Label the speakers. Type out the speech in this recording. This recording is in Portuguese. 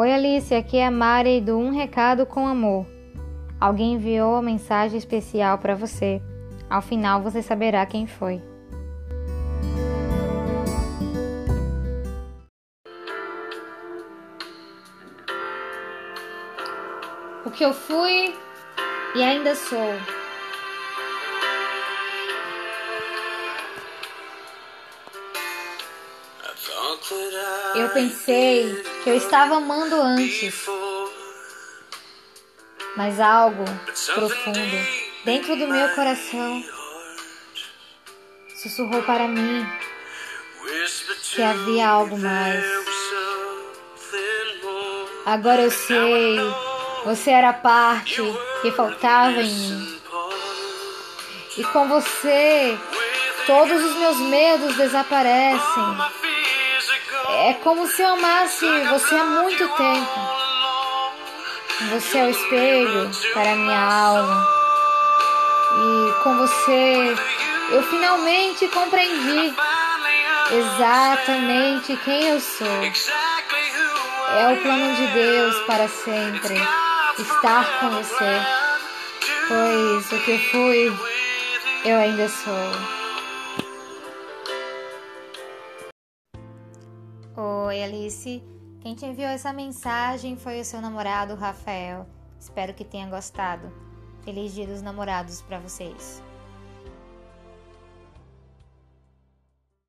Speaker 1: Oi Alice, aqui é a Mari do Um Recado com Amor. Alguém enviou uma mensagem especial para você. Ao final você saberá quem foi. O que eu fui e ainda sou. Eu pensei que eu estava amando antes, mas algo profundo dentro do meu coração sussurrou para mim que havia algo mais. Agora eu sei, você era a parte que faltava em mim. E com você, todos os meus medos desaparecem. É como se eu amasse você há muito tempo. Você é o espelho para minha alma. E com você eu finalmente compreendi exatamente quem eu sou. É o plano de Deus para sempre estar com você. Pois o que fui, eu ainda sou. Oi, Alice. Quem te enviou essa mensagem foi o seu namorado, Rafael. Espero que tenha gostado. Feliz Dia dos Namorados para vocês.